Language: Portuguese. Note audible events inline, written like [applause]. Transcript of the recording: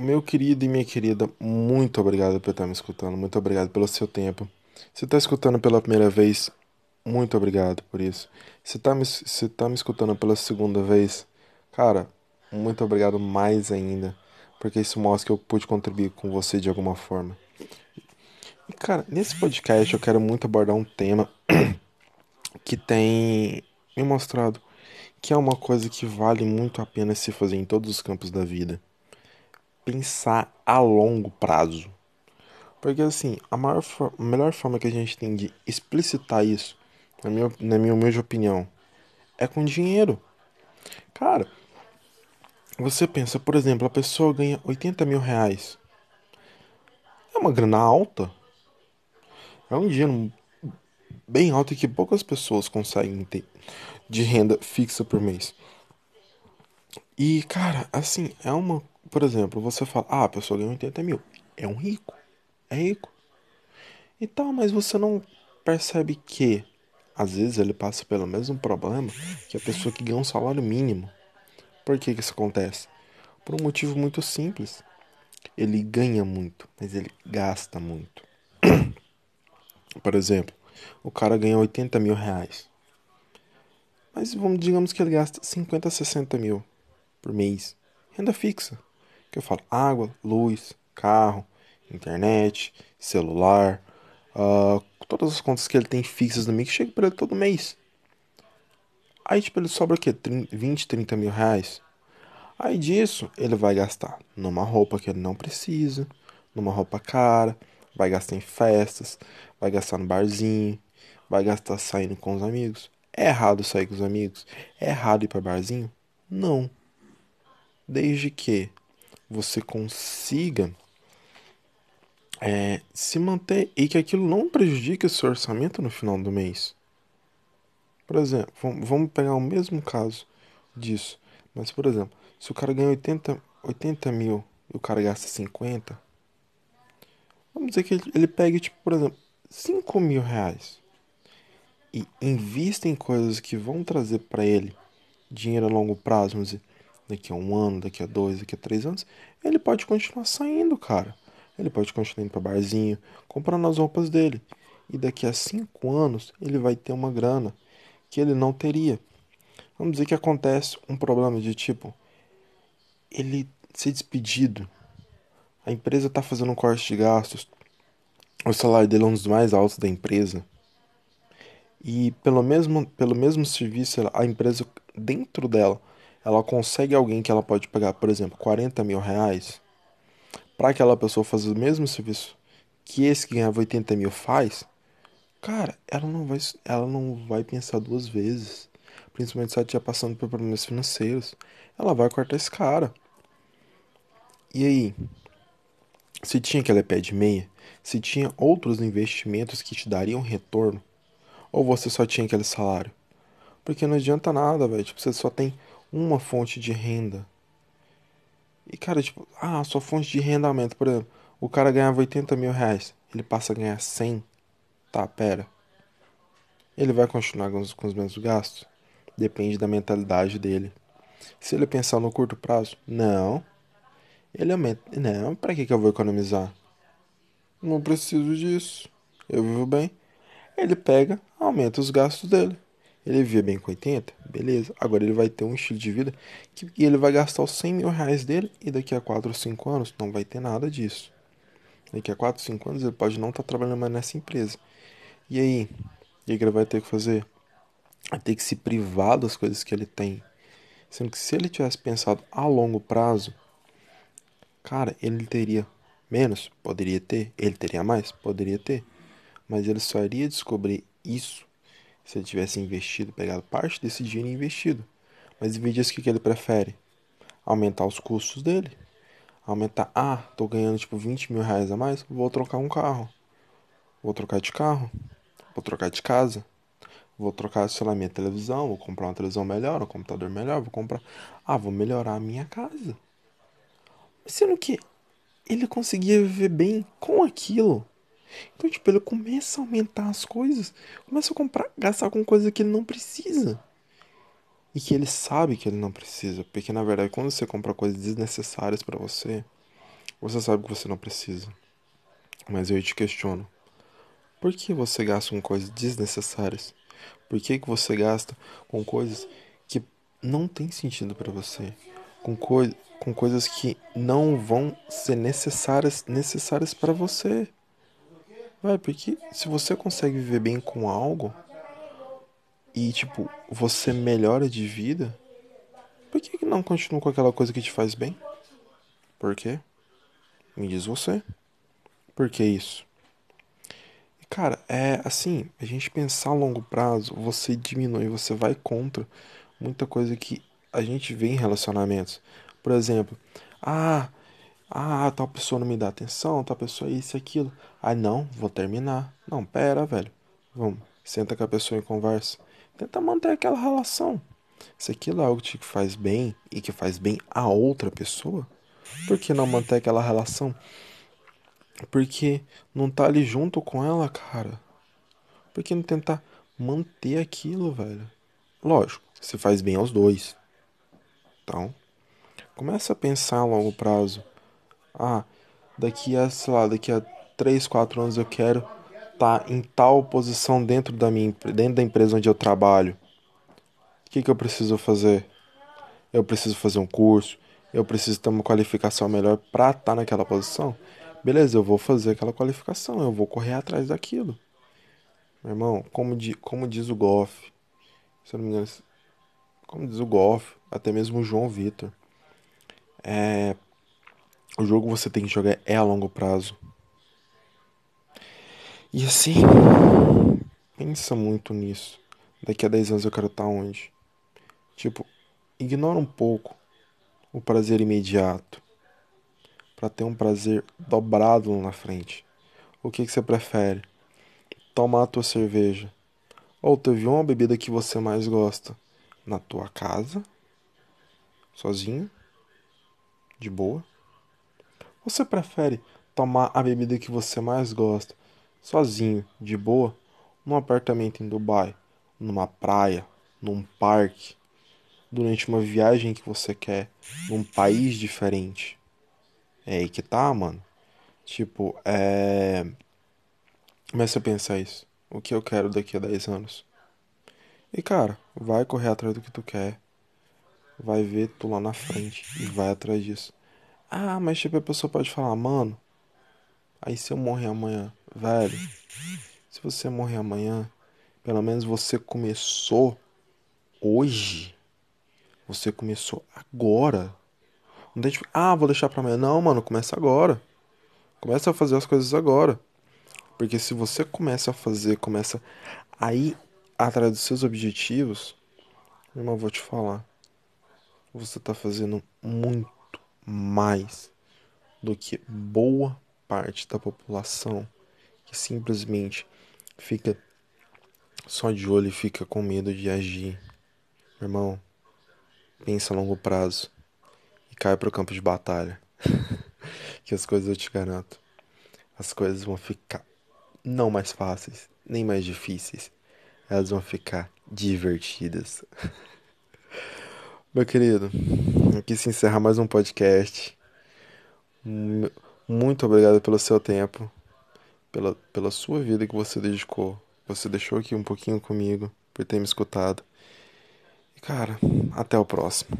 Meu querido e minha querida, muito obrigado por estar me escutando, muito obrigado pelo seu tempo. Se está escutando pela primeira vez, muito obrigado por isso. Se está me, se tá me escutando pela segunda vez, cara, muito obrigado mais ainda, porque isso mostra que eu pude contribuir com você de alguma forma. E, cara, nesse podcast eu quero muito abordar um tema [clears throat] que tem me mostrado que é uma coisa que vale muito a pena se fazer em todos os campos da vida. Pensar a longo prazo. Porque assim, a, maior, a melhor forma que a gente tem de explicitar isso, na minha, na minha humilde opinião, é com dinheiro. Cara, você pensa, por exemplo, a pessoa ganha 80 mil reais. É uma grana alta. É um dinheiro bem alto que poucas pessoas conseguem ter de renda fixa por mês. E, cara, assim, é uma. Por exemplo, você fala, ah, a pessoa ganha 80 mil. É um rico. É rico. E tal, mas você não percebe que, às vezes, ele passa pelo mesmo problema que a pessoa que ganha um salário mínimo. Por que, que isso acontece? Por um motivo muito simples. Ele ganha muito, mas ele gasta muito. [clears throat] Por exemplo, o cara ganha 80 mil reais. Mas vamos, digamos que ele gasta 50, 60 mil por mês. Renda fixa. Que eu falo água, luz, carro, internet, celular, uh, todas as contas que ele tem fixas no mês que chega para ele todo mês. Aí tipo ele sobra o quê? 30, 20, 30 mil reais. Aí disso ele vai gastar numa roupa que ele não precisa, numa roupa cara, vai gastar em festas, vai gastar no barzinho, vai gastar saindo com os amigos. É errado sair com os amigos? É errado ir para barzinho? Não. Desde que você consiga é, se manter e que aquilo não prejudique o seu orçamento no final do mês. Por exemplo, vamos pegar o mesmo caso disso. Mas, por exemplo, se o cara ganha 80, 80 mil e o cara gasta 50, vamos dizer que ele, ele pegue, tipo, por exemplo, 5 mil reais e invista em coisas que vão trazer para ele dinheiro a longo prazo, vamos dizer, daqui a um ano, daqui a dois, daqui a três anos, ele pode continuar saindo, cara. Ele pode continuar indo para barzinho, comprando as roupas dele. E daqui a cinco anos ele vai ter uma grana que ele não teria. Vamos dizer que acontece um problema de tipo, ele ser despedido. A empresa está fazendo um corte de gastos. O salário dele é um dos mais altos da empresa. E pelo mesmo, pelo mesmo serviço, a empresa dentro dela, ela consegue alguém que ela pode pagar, por exemplo, 40 mil reais para aquela pessoa fazer o mesmo serviço que esse que ganhava 80 mil faz, cara, ela não vai, ela não vai pensar duas vezes. Principalmente se ela estiver passando por problemas financeiros. Ela vai cortar esse cara. E aí? Se tinha aquele pé de meia, se tinha outros investimentos que te dariam retorno, ou você só tinha aquele salário? Porque não adianta nada, velho. Tipo, você só tem uma fonte de renda. E, cara, tipo, ah, sua fonte de renda aumenta. Por exemplo, o cara ganhava 80 mil reais. Ele passa a ganhar 100. Tá, pera. Ele vai continuar com os, com os mesmos gastos? Depende da mentalidade dele. Se ele pensar no curto prazo, não. Ele aumenta. Não, pra que, que eu vou economizar? Não preciso disso. Eu vivo bem. Ele pega, aumenta os gastos dele. Ele vivia bem com 80, beleza. Agora ele vai ter um estilo de vida que ele vai gastar os 100 mil reais dele e daqui a 4 ou 5 anos não vai ter nada disso. Daqui a 4 ou 5 anos ele pode não estar tá trabalhando mais nessa empresa. E aí? O que ele vai ter que fazer? Vai ter que se privar das coisas que ele tem. Sendo que se ele tivesse pensado a longo prazo, cara, ele teria menos? Poderia ter. Ele teria mais? Poderia ter. Mas ele só iria descobrir isso se ele tivesse investido, pegado parte desse dinheiro e investido. Mas em vez o que, que ele prefere? Aumentar os custos dele. Aumentar, ah, tô ganhando tipo 20 mil reais a mais, vou trocar um carro. Vou trocar de carro. Vou trocar de casa. Vou trocar, sei lá, minha televisão, vou comprar uma televisão melhor, um computador melhor, vou comprar. Ah, vou melhorar a minha casa. Sendo que ele conseguia viver bem com aquilo. Então, tipo, ele começa a aumentar as coisas, começa a comprar, gastar com coisa que ele não precisa. E que ele sabe que ele não precisa, porque na verdade, quando você compra coisas desnecessárias para você, Você sabe que você não precisa. Mas eu te questiono. Por que você gasta com coisas desnecessárias? Por que, que você gasta com coisas que não tem sentido para você? Com, coi com coisas que não vão ser necessárias necessárias para você? Vai, porque se você consegue viver bem com algo e tipo, você melhora de vida, por que, que não continua com aquela coisa que te faz bem? Por quê? Me diz você. Por que isso? Cara, é assim, a gente pensar a longo prazo, você diminui, você vai contra muita coisa que a gente vê em relacionamentos. Por exemplo, ah, ah, tal pessoa não me dá atenção, tal pessoa isso e aquilo. Ah, não, vou terminar. Não, pera, velho. Vamos, senta com a pessoa e conversa. Tenta manter aquela relação. Se aquilo é algo que te faz bem e que faz bem a outra pessoa, por que não manter aquela relação? Porque não tá ali junto com ela, cara. Por que não tentar manter aquilo, velho? Lógico, se faz bem aos dois. Então, começa a pensar a longo prazo. Ah, daqui a, sei lá, daqui a 3, 4 anos eu quero estar tá em tal posição dentro da minha dentro da empresa onde eu trabalho. O que, que eu preciso fazer? Eu preciso fazer um curso, eu preciso ter uma qualificação melhor para estar tá naquela posição. Beleza, eu vou fazer aquela qualificação, eu vou correr atrás daquilo. Meu irmão, como, di, como diz o Goff, se eu não me engano, como diz o Goff, até mesmo o João Vitor, é, o jogo você tem que jogar é a longo prazo. E assim, pensa muito nisso. Daqui a 10 anos eu quero estar tá onde? Tipo, ignora um pouco o prazer imediato para ter um prazer dobrado na frente. O que, que você prefere? Tomar a tua cerveja ou teve uma bebida que você mais gosta na tua casa, sozinho, de boa? Você prefere tomar a bebida que você mais gosta sozinho, de boa, num apartamento em Dubai, numa praia, num parque, durante uma viagem que você quer, num país diferente? É aí que tá, mano. Tipo, é. Começa a pensar isso. O que eu quero daqui a 10 anos? E cara, vai correr atrás do que tu quer. Vai ver tu lá na frente e vai atrás disso. Ah, mas tipo, a pessoa pode falar, mano. Aí se eu morrer amanhã, velho. Se você morrer amanhã, pelo menos você começou hoje. Você começou agora. Não tem tipo, ah, vou deixar pra amanhã. Não, mano, começa agora. Começa a fazer as coisas agora. Porque se você começa a fazer, começa a ir atrás dos seus objetivos, não vou te falar. Você tá fazendo muito mais do que boa parte da população que simplesmente fica só de olho e fica com medo de agir. Irmão, pensa a longo prazo cai pro campo de batalha. [laughs] que as coisas eu te garanto. As coisas vão ficar não mais fáceis, nem mais difíceis. Elas vão ficar divertidas. [laughs] Meu querido, aqui se encerra mais um podcast. Muito obrigado pelo seu tempo, pela, pela sua vida que você dedicou. Você deixou aqui um pouquinho comigo, por ter me escutado. E cara, até o próximo.